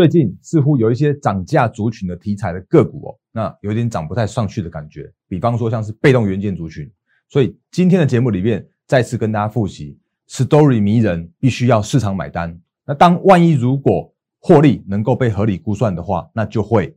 最近似乎有一些涨价族群的题材的个股哦，那有点涨不太上去的感觉。比方说像是被动元件族群，所以今天的节目里面再次跟大家复习，story 迷人，必须要市场买单。那当万一如果获利能够被合理估算的话，那就会。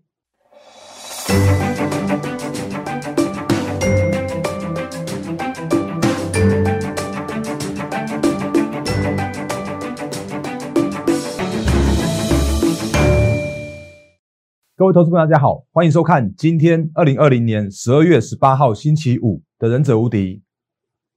各位投资朋友，大家好，欢迎收看今天二零二零年十二月十八号星期五的《忍者无敌》，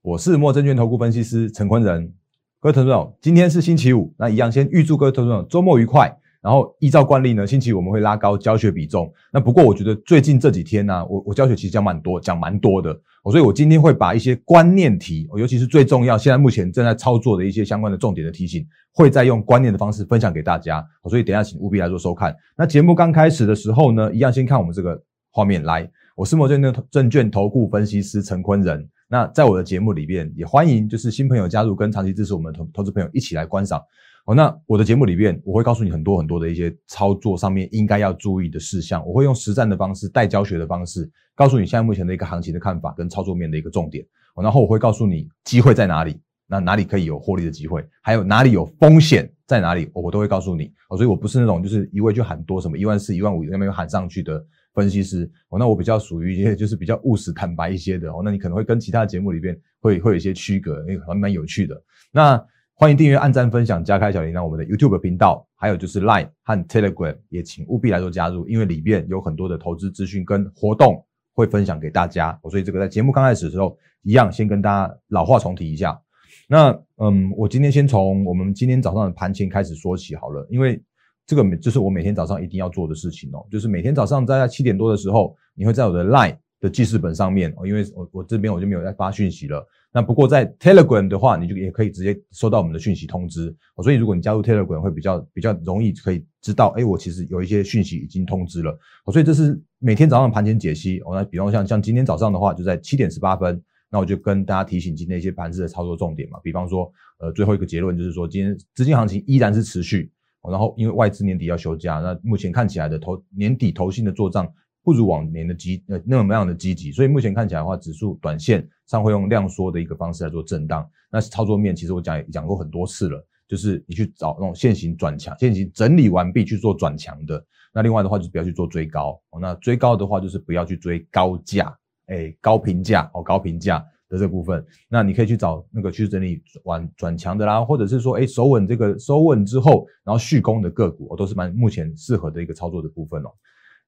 我是莫证券投顾分析师陈坤仁。各位投资朋友，今天是星期五，那一样先预祝各位投资朋友周末愉快。然后依照惯例呢，星期五我们会拉高教学比重。那不过我觉得最近这几天呢，我我教学其实讲蛮多，讲蛮多的。所以我今天会把一些观念题，尤其是最重要，现在目前正在操作的一些相关的重点的提醒，会再用观念的方式分享给大家。所以等下请务必来做收看。那节目刚开始的时候呢，一样先看我们这个画面来。我是摩证券证券投顾分析师陈坤仁。那在我的节目里面，也欢迎就是新朋友加入，跟长期支持我们投投资朋友一起来观赏。哦，那我的节目里面，我会告诉你很多很多的一些操作上面应该要注意的事项。我会用实战的方式，带教学的方式，告诉你现在目前的一个行情的看法跟操作面的一个重点。然后我会告诉你机会在哪里，那哪里可以有获利的机会，还有哪里有风险在哪里，我都会告诉你。哦，所以我不是那种就是一味就喊多什么一万四、一万五那边喊上去的分析师。哦，那我比较属于一些就是比较务实坦白一些的。哦，那你可能会跟其他节目里边会会有一些区隔，那个还蛮有趣的。那。欢迎订阅、按赞、分享、加开小铃铛，我们的 YouTube 频道，还有就是 Line 和 Telegram，也请务必来做加入，因为里面有很多的投资资讯跟活动会分享给大家。所以这个在节目刚开始的时候，一样先跟大家老话重提一下。那嗯，我今天先从我们今天早上的盘前开始说起好了，因为这个就是我每天早上一定要做的事情哦，就是每天早上在七点多的时候，你会在我的 Line 的记事本上面哦，因为我我这边我就没有再发讯息了。那不过在 Telegram 的话，你就也可以直接收到我们的讯息通知。所以如果你加入 Telegram，会比较比较容易可以知道，哎，我其实有一些讯息已经通知了。所以这是每天早上盘前解析。哦，那比方像像今天早上的话，就在七点十八分，那我就跟大家提醒今天一些盘子的操作重点嘛。比方说，呃，最后一个结论就是说，今天资金行情依然是持续。然后因为外资年底要休假，那目前看起来的投年底投信的做账。不如往年的积呃那么样的积极，所以目前看起来的话，指数短线上会用量缩的一个方式来做震荡。那操作面其实我讲讲过很多次了，就是你去找那种现行转强、现行整理完毕去做转强的。那另外的话就不要去做追高。那追高的话就是不要去追高价，哎高评价哦高评价的这部分。那你可以去找那个去整理完转强的啦，或者是说哎收稳这个收稳之后，然后续攻的个股，哦都是蛮目前适合的一个操作的部分哦。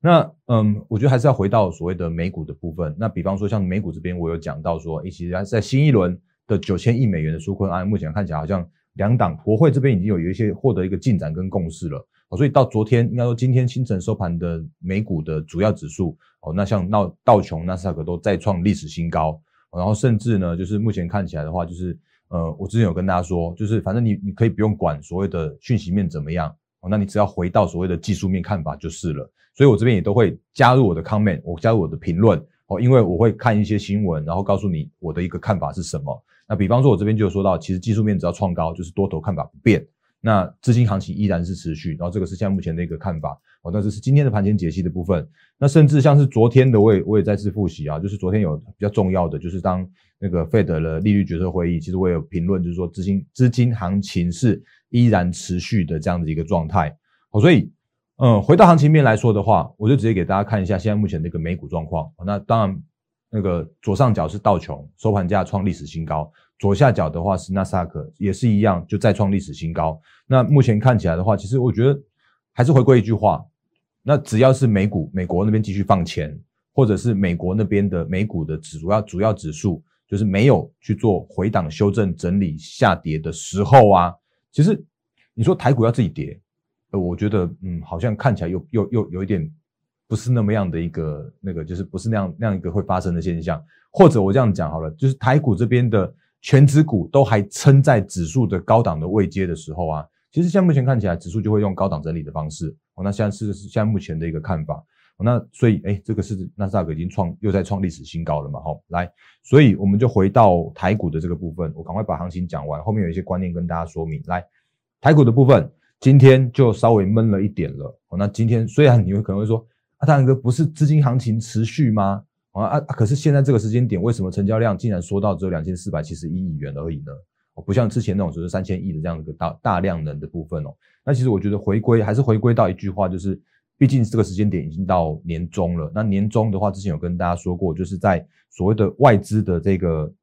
那嗯，我觉得还是要回到所谓的美股的部分。那比方说像美股这边，我有讲到说，其实在新一轮的九千亿美元的纾困案，目前看起来好像两党国会这边已经有有一些获得一个进展跟共识了。哦所以到昨天，应该说今天清晨收盘的美股的主要指数，哦，那像道道琼、纳斯达克都再创历史新高。然后甚至呢，就是目前看起来的话，就是呃，我之前有跟大家说，就是反正你你可以不用管所谓的讯息面怎么样，哦，那你只要回到所谓的技术面看法就是了。所以我这边也都会加入我的 comment，我加入我的评论哦，因为我会看一些新闻，然后告诉你我的一个看法是什么。那比方说，我这边就有说到，其实技术面只要创高，就是多头看法不变，那资金行情依然是持续。然后这个是现在目前的一个看法哦。那这是今天的盘前解析的部分。那甚至像是昨天的，我也我也再次复习啊，就是昨天有比较重要的，就是当那个 Fed 的利率决策会议，其实我有评论，就是说资金资金行情是依然持续的这样的一个状态。好，所以。嗯，回到行情面来说的话，我就直接给大家看一下现在目前的一个美股状况。那当然，那个左上角是道琼收盘价创历史新高，左下角的话是纳斯达克，也是一样，就再创历史新高。那目前看起来的话，其实我觉得还是回归一句话，那只要是美股美国那边继续放钱，或者是美国那边的美股的主要主要指数就是没有去做回档修正整理下跌的时候啊，其实你说台股要自己跌。呃，我觉得，嗯，好像看起来又又又有一点不是那么样的一个那个，就是不是那样那样一个会发生的现象。或者我这样讲好了，就是台股这边的全指股都还撑在指数的高档的位阶的时候啊，其实像目前看起来，指数就会用高档整理的方式。哦，那现在是现在目前的一个看法。那所以，哎，这个是纳斯达克已经创又在创历史新高了嘛？好，来，所以我们就回到台股的这个部分，我赶快把行情讲完，后面有一些观念跟大家说明。来，台股的部分。今天就稍微闷了一点了。那今天虽然你会可能会说，啊，大然哥不是资金行情持续吗？啊啊，可是现在这个时间点，为什么成交量竟然缩到只有两千四百七十一亿元而已呢？不像之前那种只是三千亿的这样一个大大量能的部分哦。那其实我觉得回归还是回归到一句话，就是毕竟这个时间点已经到年终了。那年终的话，之前有跟大家说过，就是在所谓的外资的这个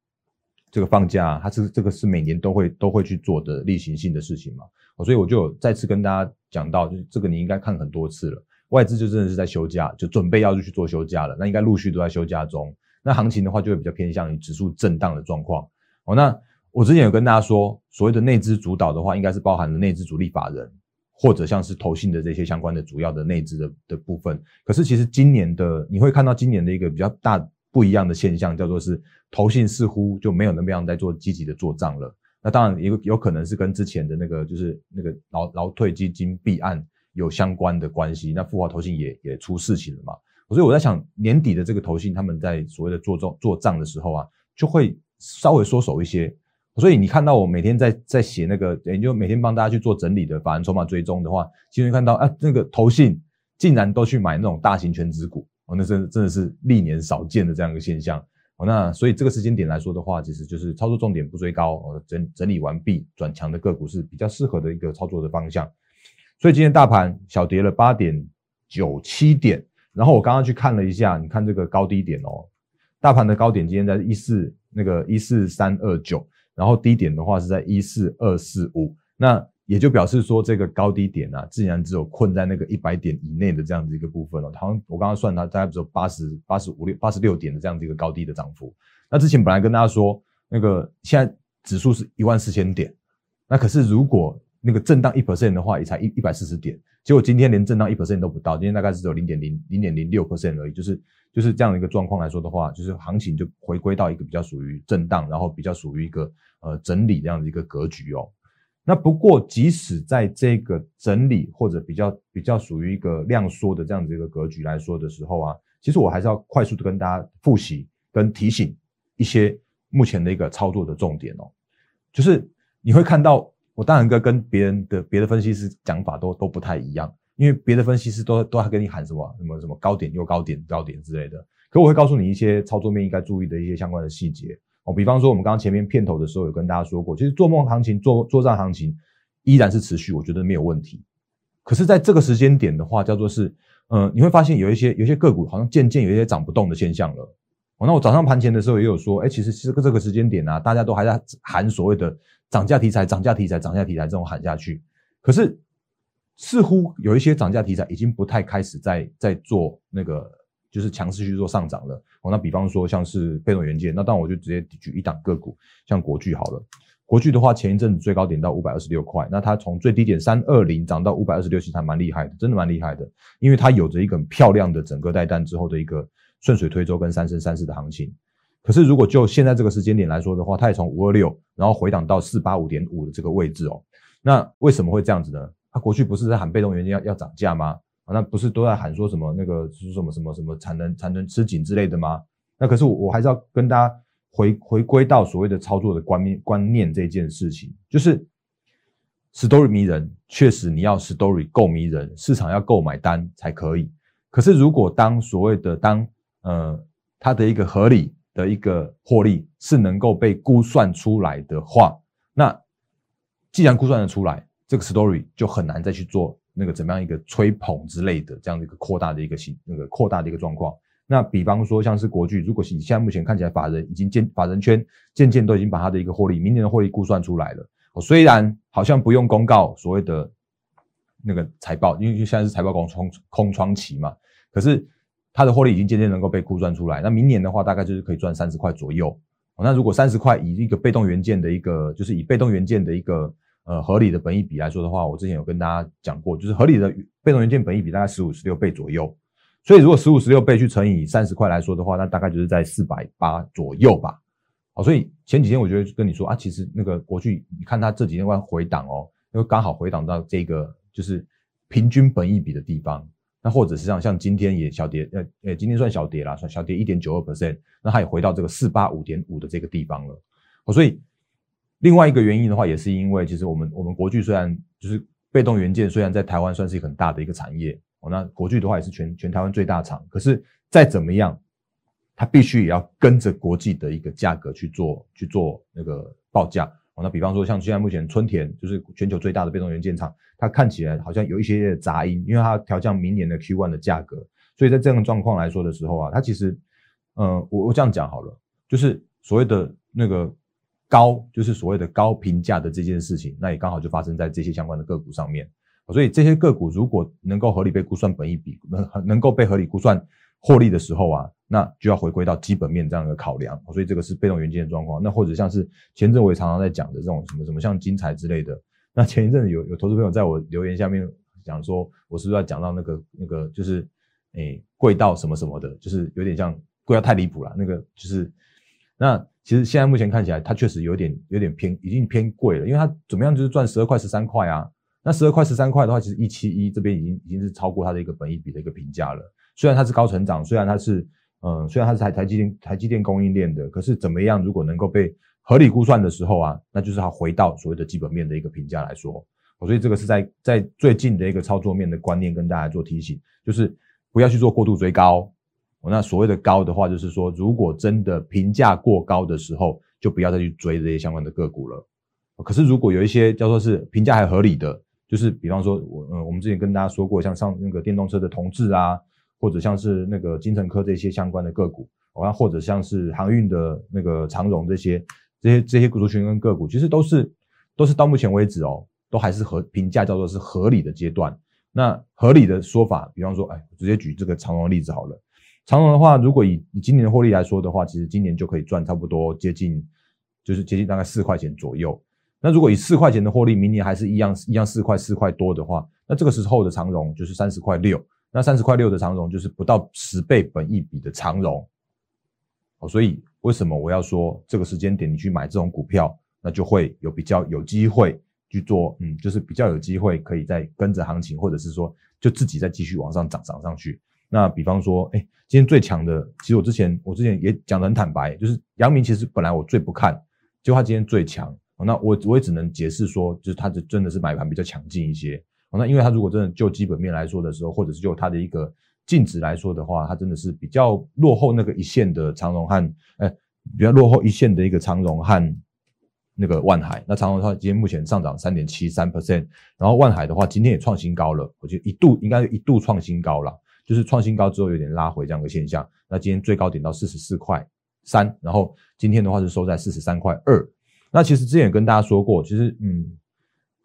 这个放假，它是这个是每年都会都会去做的例行性的事情嘛。所以我就再次跟大家讲到，就是这个你应该看很多次了。外资就真的是在休假，就准备要去做休假了。那应该陆续都在休假中。那行情的话，就会比较偏向于指数震荡的状况。哦，那我之前有跟大家说，所谓的内资主导的话，应该是包含了内资主力法人，或者像是投信的这些相关的主要的内资的的部分。可是其实今年的你会看到今年的一个比较大不一样的现象，叫做是投信似乎就没有那么样在做积极的做账了。那当然有有可能是跟之前的那个就是那个劳劳退基金弊案有相关的关系。那富华投信也也出事情了嘛？所以我在想，年底的这个投信他们在所谓的做账做账的时候啊，就会稍微缩手一些。所以你看到我每天在在写那个，也就每天帮大家去做整理的法人筹码追踪的话，其实看到啊，那个投信竟然都去买那种大型全值股，哦，那真真的是历年少见的这样一个现象。哦，那所以这个时间点来说的话，其实就是操作重点不追高，哦，整整理完毕转强的个股是比较适合的一个操作的方向。所以今天大盘小跌了八点九七点，然后我刚刚去看了一下，你看这个高低点哦，大盘的高点今天在一四那个一四三二九，然后低点的话是在一四二四五，那。也就表示说，这个高低点啊，自然只有困在那个一百点以内的这样子一个部分了。好像我刚刚算它，大概只有八十八十五六八十六点的这样子一个高低的涨幅。那之前本来跟大家说，那个现在指数是一万四千点，那可是如果那个震荡一 percent 的话，也才一一百四十点。结果今天连震荡一 percent 都不到，今天大概是只有零点零零点零六 percent 而已。就是就是这样的一个状况来说的话，就是行情就回归到一个比较属于震荡，然后比较属于一个呃整理这样的一个格局哦。那不过，即使在这个整理或者比较比较属于一个量缩的这样子一个格局来说的时候啊，其实我还是要快速的跟大家复习跟提醒一些目前的一个操作的重点哦。就是你会看到，我当然跟跟别人的别的分析师讲法都都不太一样，因为别的分析师都都还跟你喊什么什么什么高点又高点高点之类的，可我会告诉你一些操作面应该注意的一些相关的细节。哦，比方说我们刚刚前面片头的时候有跟大家说过，其实做梦行情、做做账行情依然是持续，我觉得没有问题。可是，在这个时间点的话，叫做是，嗯，你会发现有一些有些个股好像渐渐有一些涨不动的现象了。哦，那我早上盘前的时候也有说，哎，其实这个这个时间点啊，大家都还在喊所谓的涨价题材、涨价题材、涨价题材这种喊下去，可是似乎有一些涨价题材已经不太开始在在做那个。就是强势去做上涨了哦。那比方说像是被动元件，那当然我就直接举一档个股，像国巨好了。国巨的话，前一阵子最高点到五百二十六块，那它从最低点三二零涨到五百二十六，其实还蛮厉害的，真的蛮厉害的。因为它有着一个很漂亮的整个带弹之后的一个顺水推舟跟三升三四的行情。可是如果就现在这个时间点来说的话，它也从五二六，然后回档到四八五点五的这个位置哦。那为什么会这样子呢？它过去不是在喊被动元件要要涨价吗？那不是都在喊说什么那个是什么什么什么产能产能吃紧之类的吗？那可是我我还是要跟大家回回归到所谓的操作的观念观念这件事情，就是 story 迷人，确实你要 story 够迷人，市场要够买单才可以。可是如果当所谓的当呃它的一个合理的一个获利是能够被估算出来的话，那既然估算得出来，这个 story 就很难再去做。那个怎么样一个吹捧之类的这样的一个扩大的一个形那个扩大的一个状况，那比方说像是国巨，如果你现在目前看起来法人已经渐法人圈渐渐都已经把它的一个获利明年的获利估算出来了，我，虽然好像不用公告所谓的那个财报，因为现在是财报空窗空窗期嘛，可是它的获利已经渐渐能够被估算出来，那明年的话大概就是可以赚三十块左右，那如果三十块以一个被动元件的一个就是以被动元件的一个。呃，合理的本益比来说的话，我之前有跟大家讲过，就是合理的被动元件本益比大概十五十六倍左右。所以如果十五十六倍去乘以三十块来说的话，那大概就是在四百八左右吧。好，所以前几天我觉得跟你说啊，其实那个国巨，你看它这几天在回档哦，因为刚好回档到这个就是平均本益比的地方。那或者是像像今天也小跌，呃呃，今天算小跌啦，算小跌一点九二 percent，那它也回到这个四八五点五的这个地方了。好，所以。另外一个原因的话，也是因为其实我们我们国巨虽然就是被动元件虽然在台湾算是一个很大的一个产业哦，那国巨的话也是全全台湾最大厂，可是再怎么样，它必须也要跟着国际的一个价格去做去做那个报价那比方说像现在目前春田就是全球最大的被动元件厂，它看起来好像有一些杂音，因为它调降明年的 Q1 的价格，所以在这样的状况来说的时候啊，它其实，嗯，我我这样讲好了，就是所谓的那个。高就是所谓的高评价的这件事情，那也刚好就发生在这些相关的个股上面。所以这些个股如果能够合理被估算本益比，能能够被合理估算获利的时候啊，那就要回归到基本面这样的考量。所以这个是被动元件的状况。那或者像是前阵我也常常在讲的这种什么什么像金财之类的。那前一阵子有有投资朋友在我留言下面讲说，我是不是要讲到那个那个就是诶贵到什么什么的，就是有点像贵到太离谱了。那个就是那。其实现在目前看起来，它确实有点有点偏，已经偏贵了。因为它怎么样，就是赚十二块十三块啊。那十二块十三块的话，其实一七一这边已经已经是超过它的一个本益比的一个评价了。虽然它是高成长，虽然它是嗯，虽然它是台台积电台积电供应链的，可是怎么样，如果能够被合理估算的时候啊，那就是它回到所谓的基本面的一个评价来说。所以这个是在在最近的一个操作面的观念跟大家做提醒，就是不要去做过度追高。那所谓的高的话，就是说，如果真的评价过高的时候，就不要再去追这些相关的个股了。可是，如果有一些叫做是评价还合理的，就是比方说，我嗯，我们之前跟大家说过，像上那个电动车的同志啊，或者像是那个金城科这些相关的个股，啊，或者像是航运的那个长荣这些这些这些股族群跟个股，其实都是都是到目前为止哦，都还是合评价叫做是合理的阶段。那合理的说法，比方说，哎，直接举这个长荣的例子好了。长荣的话，如果以以今年的获利来说的话，其实今年就可以赚差不多接近，就是接近大概四块钱左右。那如果以四块钱的获利，明年还是一样一样四块四块多的话，那这个时候的长荣就是三十块六。那三十块六的长荣就是不到十倍本益比的长荣。哦，所以为什么我要说这个时间点你去买这种股票，那就会有比较有机会去做，嗯，就是比较有机会可以再跟着行情，或者是说就自己再继续往上涨涨上去。那比方说，哎，今天最强的，其实我之前我之前也讲得很坦白，就是阳明，其实本来我最不看，结果他今天最强，那我我也只能解释说，就是他这真的是买盘比较强劲一些，那因为它如果真的就基本面来说的时候，或者是就它的一个净值来说的话，它真的是比较落后那个一线的长荣和，哎，比较落后一线的一个长荣和那个万海，那长荣的话今天目前上涨三点七三 percent，然后万海的话今天也创新高了，我觉得一度应该一度创新高了。就是创新高之后有点拉回这样的现象，那今天最高点到四十四块三，然后今天的话是收在四十三块二。那其实之前也跟大家说过，其实嗯，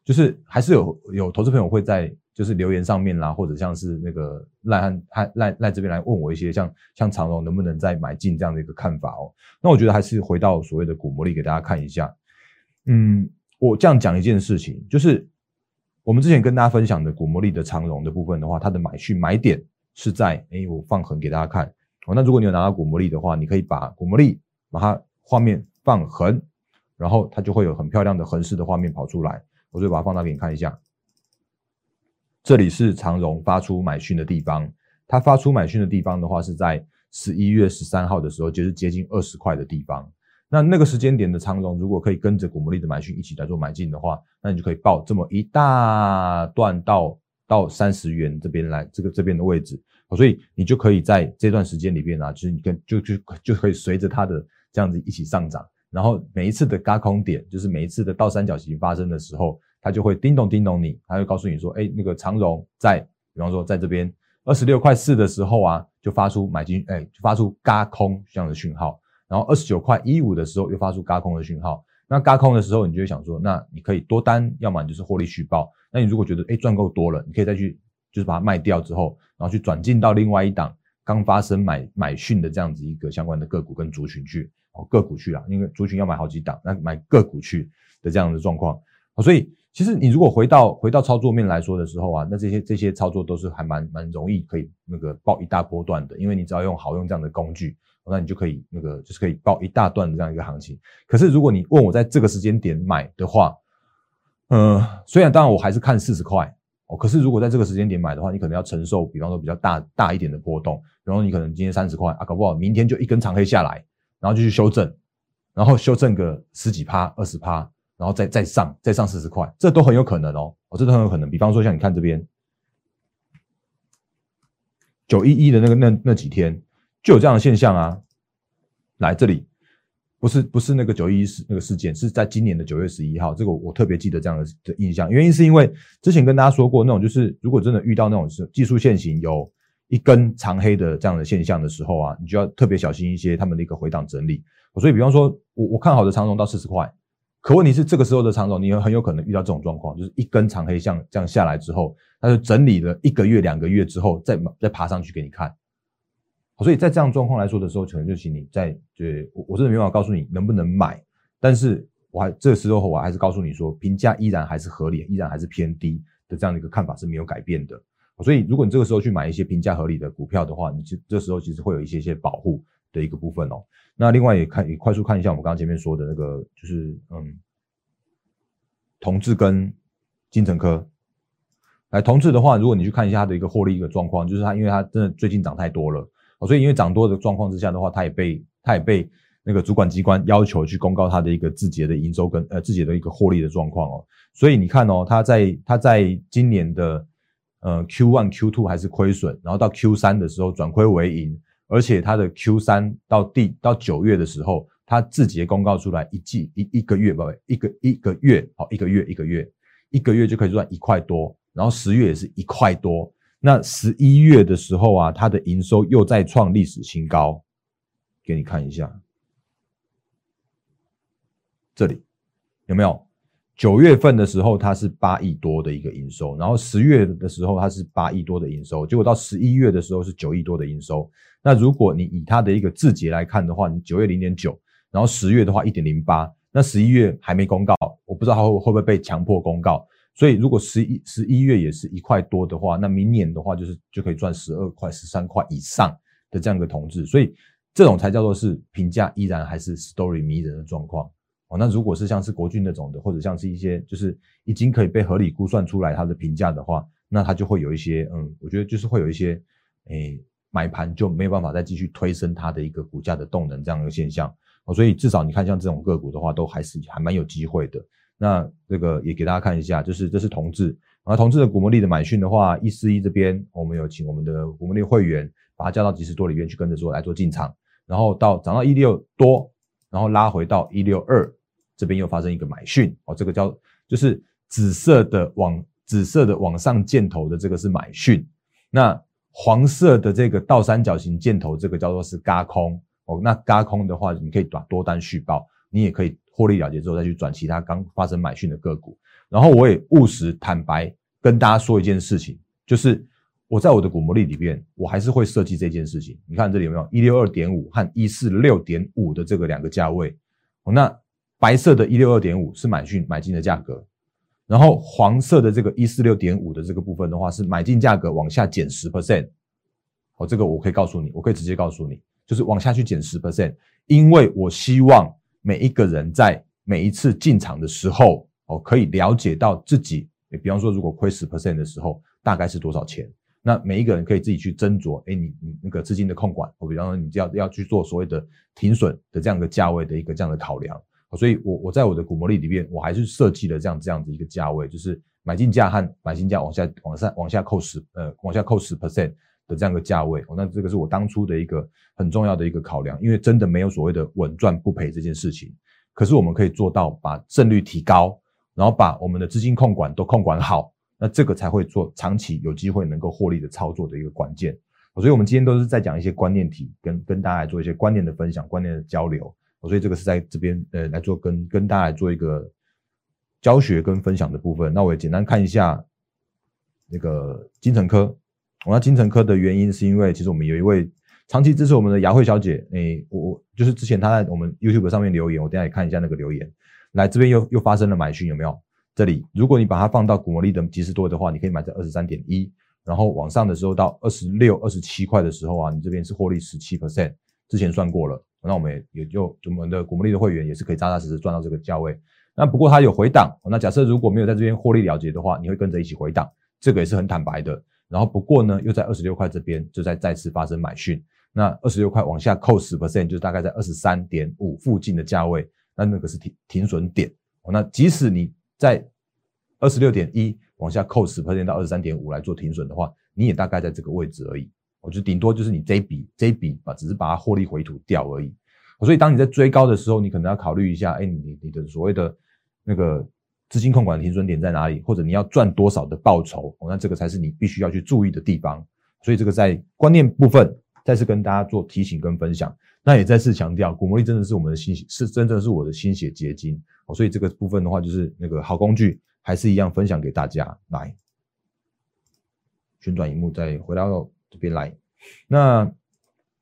就是还是有有投资朋友会在就是留言上面啦，或者像是那个赖汉汉赖赖这边来问我一些像像长荣能不能再买进这样的一个看法哦。那我觉得还是回到所谓的股魔力给大家看一下。嗯，我这样讲一件事情，就是我们之前跟大家分享的股魔力的长荣的部分的话，它的买去买点。是在哎，我放横给大家看哦。那如果你有拿到股魔力的话，你可以把股魔力把它画面放横，然后它就会有很漂亮的横式的画面跑出来。我就把它放大给你看一下。这里是长荣发出买讯的地方，它发出买讯的地方的话是在十一月十三号的时候，就是接近二十块的地方。那那个时间点的长荣，如果可以跟着股魔力的买讯一起来做买进的话，那你就可以报这么一大段到。到三十元这边来，这个这边的位置，所以你就可以在这段时间里边啊，就是你跟就就就可以随着它的这样子一起上涨，然后每一次的嘎空点，就是每一次的倒三角形发生的时候，它就会叮咚叮咚你，它会告诉你说，哎，那个长荣在，比方说在这边二十六块四的时候啊，就发出买进，哎，就发出嘎空这样的讯号，然后二十九块一五的时候又发出嘎空的讯号。那嘎空的时候，你就会想说，那你可以多单，要么你就是获利续报。那你如果觉得哎赚够多了，你可以再去就是把它卖掉之后，然后去转进到另外一档刚发生买买讯的这样子一个相关的个股跟族群去哦个股去啊，因为族群要买好几档，那买个股去的这样的状况。所以其实你如果回到回到操作面来说的时候啊，那这些这些操作都是还蛮蛮容易可以那个报一大波段的，因为你只要用好用这样的工具。那你就可以那个就是可以报一大段的这样一个行情。可是如果你问我在这个时间点买的话，嗯，虽然当然我还是看四十块哦，可是如果在这个时间点买的话，你可能要承受比方说比较大大一点的波动。比方说你可能今天三十块啊，搞不好明天就一根长黑下来，然后就去修正，然后修正个十几趴、二十趴，然后再再上再上四十块，这都很有可能哦，哦，这都很有可能。比方说像你看这边九一一的那个那那几天就有这样的现象啊，来这里。不是不是那个九一事那个事件，是在今年的九月十一号，这个我特别记得这样的的印象。原因是因为之前跟大家说过，那种就是如果真的遇到那种是技术线型有一根长黑的这样的现象的时候啊，你就要特别小心一些他们的一个回档整理。所以比方说我我看好的长荣到四十块，可问题是这个时候的长荣，你很有可能遇到这种状况，就是一根长黑像这样下来之后，它就整理了一个月两个月之后再再爬上去给你看。所以在这样状况来说的时候，可能就请你在，就我我真的没办法告诉你能不能买，但是我还这个时候我还是告诉你说，评价依然还是合理，依然还是偏低的这样的一个看法是没有改变的。所以如果你这个时候去买一些评价合理的股票的话，你这这时候其实会有一些些保护的一个部分哦。那另外也看也快速看一下我们刚刚前面说的那个，就是嗯，同志跟金城科，来同志的话，如果你去看一下它的一个获利一个状况，就是它因为它真的最近涨太多了。所以，因为涨多的状况之下的话，它也被它也被那个主管机关要求去公告它的一个字节的营收跟呃字节的一个获利的状况哦。所以你看哦，它在它在今年的呃 Q one Q two 还是亏损，然后到 Q 三的时候转亏为盈，而且它的 Q 三到第到九月的时候，它字节公告出来一季一一个月不不一个一个月好一个月一个月一个月就可以赚一块多，然后十月也是一块多。那十一月的时候啊，它的营收又再创历史新高，给你看一下，这里有没有？九月份的时候它是八亿多的一个营收，然后十月的时候它是八亿多的营收，结果到十一月的时候是九亿多的营收。那如果你以它的一个字节来看的话，你九月零点九，然后十月的话一点零八，那十一月还没公告，我不知道它会会不会被强迫公告。所以，如果十一十一月也是一块多的话，那明年的话就是就可以赚十二块、十三块以上的这样一个同志。所以，这种才叫做是评价依然还是 story 迷人的状况哦。那如果是像是国军那种的，或者像是一些就是已经可以被合理估算出来它的评价的话，那它就会有一些嗯，我觉得就是会有一些诶买盘就没有办法再继续推升它的一个股价的动能这样一个现象哦。所以至少你看像这种个股的话，都还是还蛮有机会的。那这个也给大家看一下，就是这是同志，然后同志的股魔力的买讯的话，一四一这边我们有请我们的股魔力会员把它加到几十多里边去跟着做来做进场，然后到涨到一六多，然后拉回到一六二这边又发生一个买讯哦，这个叫就是紫色的往紫色的往上箭头的这个是买讯，那黄色的这个倒三角形箭头这个叫做是嘎空哦，那嘎空的话你可以打多单续报，你也可以。获利了结之后，再去转其他刚发生买讯的个股。然后我也务实坦白跟大家说一件事情，就是我在我的股魔力里边，我还是会设计这件事情。你看这里有没有一六二点五和一四六点五的这个两个价位？哦那白色的一六二点五是买进买进的价格，然后黄色的这个一四六点五的这个部分的话，是买进价格往下减十 percent。哦，这个我可以告诉你，我可以直接告诉你，就是往下去减十 percent，因为我希望。每一个人在每一次进场的时候，哦，可以了解到自己，比方说，如果亏十 percent 的时候，大概是多少钱？那每一个人可以自己去斟酌，哎，你你那个资金的控管，我比方说，你要要去做所谓的停损的这样的价位的一个这样的考量。所以，我我在我的股魔力里面，我还是设计了这样这样子一个价位，就是买进价和买进价往下往上往下扣十呃往下扣十 percent。的这样一个价位，那这个是我当初的一个很重要的一个考量，因为真的没有所谓的稳赚不赔这件事情。可是我们可以做到把胜率提高，然后把我们的资金控管都控管好，那这个才会做长期有机会能够获利的操作的一个关键。所以，我们今天都是在讲一些观念题，跟跟大家来做一些观念的分享、观念的交流。所以，这个是在这边呃来做跟跟大家来做一个教学跟分享的部分。那我也简单看一下那个金城科。我那金城科的原因是因为，其实我们有一位长期支持我们的雅慧小姐，诶，我我就是之前她在我们 YouTube 上面留言，我等下也看一下那个留言。来这边又又发生了买讯，有没有？这里如果你把它放到古魔力的即时多的话，你可以买在二十三点一，然后往上的时候到二十六、二十七块的时候啊，你这边是获利十七 percent，之前算过了，那我们也也就我们的古魔力的会员也是可以扎扎实实赚到这个价位。那不过它有回档，那假设如果没有在这边获利了结的话，你会跟着一起回档，这个也是很坦白的。然后不过呢，又在二十六块这边就在再次发生买讯，那二十六块往下扣十 percent，就大概在二十三点五附近的价位，那那个是停停损点，那即使你在二十六点一往下扣十 percent 到二十三点五来做停损的话，你也大概在这个位置而已。我就顶多就是你这笔这笔啊，只是把它获利回吐掉而已。所以当你在追高的时候，你可能要考虑一下，哎，你你的所谓的那个资金控管的停损点在哪里，或者你要赚多少的报酬，那这个才是你必须要去注意的地方。所以这个在观念部分再次跟大家做提醒跟分享。那也再次强调，股魔力真的是我们的心血，是真正是我的心血结晶。所以这个部分的话，就是那个好工具，还是一样分享给大家来。旋转荧幕再回到这边来，那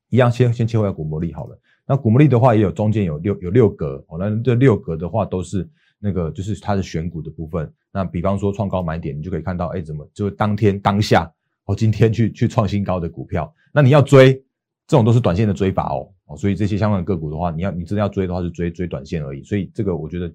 一样先先切回股魔力好了。那股魔力的话，也有中间有六有六格哦。那这六格的话，都是那个就是它的选股的部分。那比方说创高买点，你就可以看到，哎，怎么就当天当下哦，今天去去创新高的股票，那你要追，这种都是短线的追法哦。哦所以这些相关的个股的话，你要你真的要追的话，是追追短线而已。所以这个我觉得，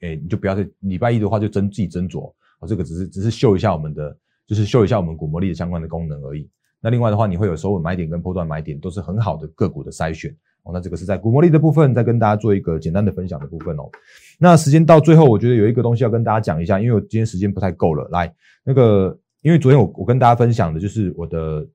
哎，你就不要在礼拜一的话就斟自己斟酌。哦，这个只是只是秀一下我们的，就是秀一下我们股魔力的相关的功能而已。那另外的话，你会有首稳买点跟波段买点，都是很好的个股的筛选。哦，那这个是在股魔力的部分，再跟大家做一个简单的分享的部分哦。那时间到最后，我觉得有一个东西要跟大家讲一下，因为我今天时间不太够了。来，那个因为昨天我我跟大家分享的就是我的。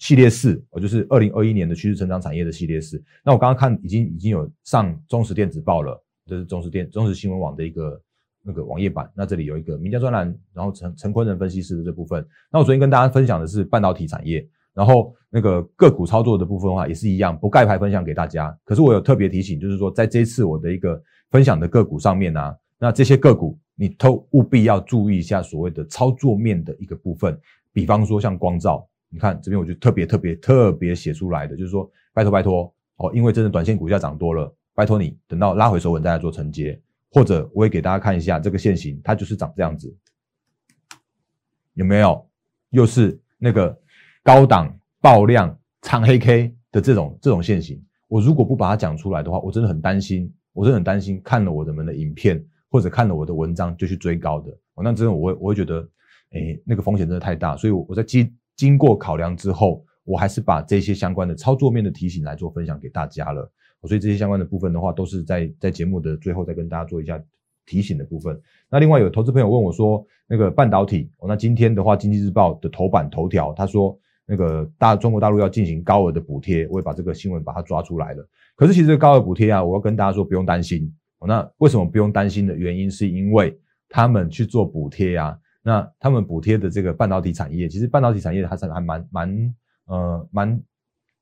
系列四，我就是二零二一年的趋势成长产业的系列四。那我刚刚看已经已经有上中时电子报了，这是中时电中时新闻网的一个那个网页版。那这里有一个名家专栏，然后陈陈坤仁分析师的这部分。那我昨天跟大家分享的是半导体产业，然后那个个股操作的部分的话也是一样，不盖牌分享给大家。可是我有特别提醒，就是说在这次我的一个分享的个股上面呢，那这些个股你都务必要注意一下所谓的操作面的一个部分，比方说像光照。你看这边，我就特别特别特别写出来的，就是说，拜托拜托哦，因为真的短线股价涨多了，拜托你等到拉回手稳再来做承接，或者我也给大家看一下这个线型，它就是长这样子，有没有？又是那个高档爆量长黑 K 的这种这种线型，我如果不把它讲出来的话，我真的很担心，我真的很担心看了我的们的影片或者看了我的文章就去追高的，那真的我会我会觉得，哎，那个风险真的太大，所以我在经经过考量之后，我还是把这些相关的操作面的提醒来做分享给大家了。所以这些相关的部分的话，都是在在节目的最后再跟大家做一下提醒的部分。那另外有投资朋友问我说，那个半导体，那今天的话，经济日报的头版头条，他说那个大中国大陆要进行高额的补贴，我也把这个新闻把它抓出来了。可是其实高额补贴啊，我要跟大家说不用担心。那为什么不用担心的原因，是因为他们去做补贴啊。那他们补贴的这个半导体产业，其实半导体产业还是还蛮蛮呃蛮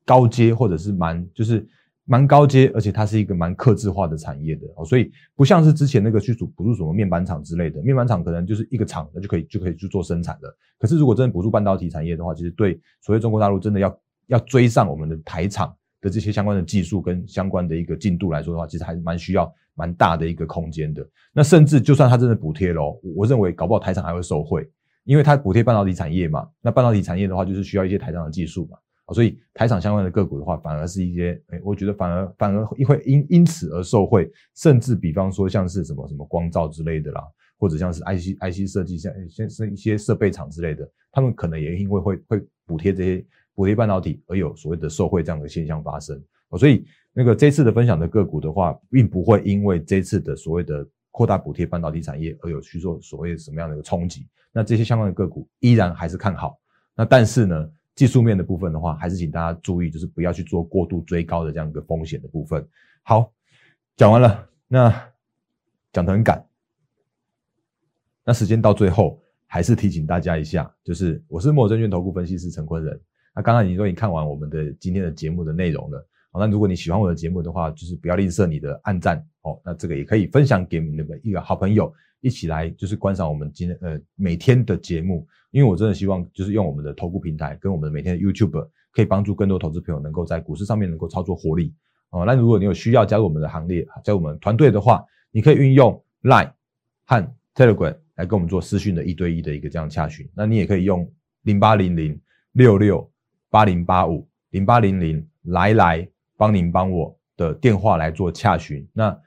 高阶，或者是蛮就是蛮高阶，而且它是一个蛮克制化的产业的，所以不像是之前那个去补补助什么面板厂之类的，面板厂可能就是一个厂那就可以就可以去做生产的。可是如果真的补助半导体产业的话，其实对所谓中国大陆真的要要追上我们的台厂的这些相关的技术跟相关的一个进度来说的话，其实还是蛮需要。蛮大的一个空间的，那甚至就算它真的补贴喽，我认为搞不好台厂还会受惠，因为它补贴半导体产业嘛。那半导体产业的话，就是需要一些台厂的技术嘛，所以台厂相关的个股的话，反而是一些，哎，我觉得反而反而会因因此而受惠，甚至比方说像是什么什么光照之类的啦，或者像是 IC IC 设计像像是一些设备厂之类的，他们可能也因为会会补贴这些补贴半导体而有所谓的受惠这样的现象发生，所以。那个这次的分享的个股的话，并不会因为这次的所谓的扩大补贴半导体产业而有去做所谓什么样的一个冲击。那这些相关的个股依然还是看好。那但是呢，技术面的部分的话，还是请大家注意，就是不要去做过度追高的这样一个风险的部分。好，讲完了，那讲得很赶。那时间到最后，还是提醒大家一下，就是我是莫证券投顾分析师陈坤仁。那刚刚已经都已经看完我们的今天的节目的内容了。好那如果你喜欢我的节目的话，就是不要吝啬你的按赞哦。那这个也可以分享给你的一个好朋友，一起来就是观赏我们今天呃每天的节目。因为我真的希望就是用我们的投顾平台跟我们每天的 YouTube，可以帮助更多投资朋友能够在股市上面能够操作获利哦。那如果你有需要加入我们的行列，加入我们团队的话，你可以运用 Line 和 Telegram 来跟我们做私讯的一对一的一个这样洽询。那你也可以用零八零零六六八零八五零八零零来来。帮您帮我的电话来做洽询，那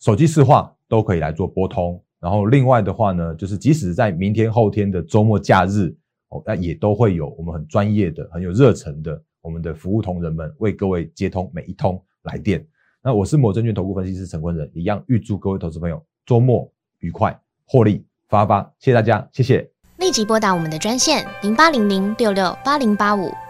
手机市话都可以来做拨通。然后另外的话呢，就是即使在明天后天的周末假日哦，那也都会有我们很专业的、很有热忱的我们的服务同仁们为各位接通每一通来电。那我是某证券投顾分析师陈坤仁，一样预祝各位投资朋友周末愉快，获利发发。谢谢大家，谢谢。立即拨打我们的专线零八零零六六八零八五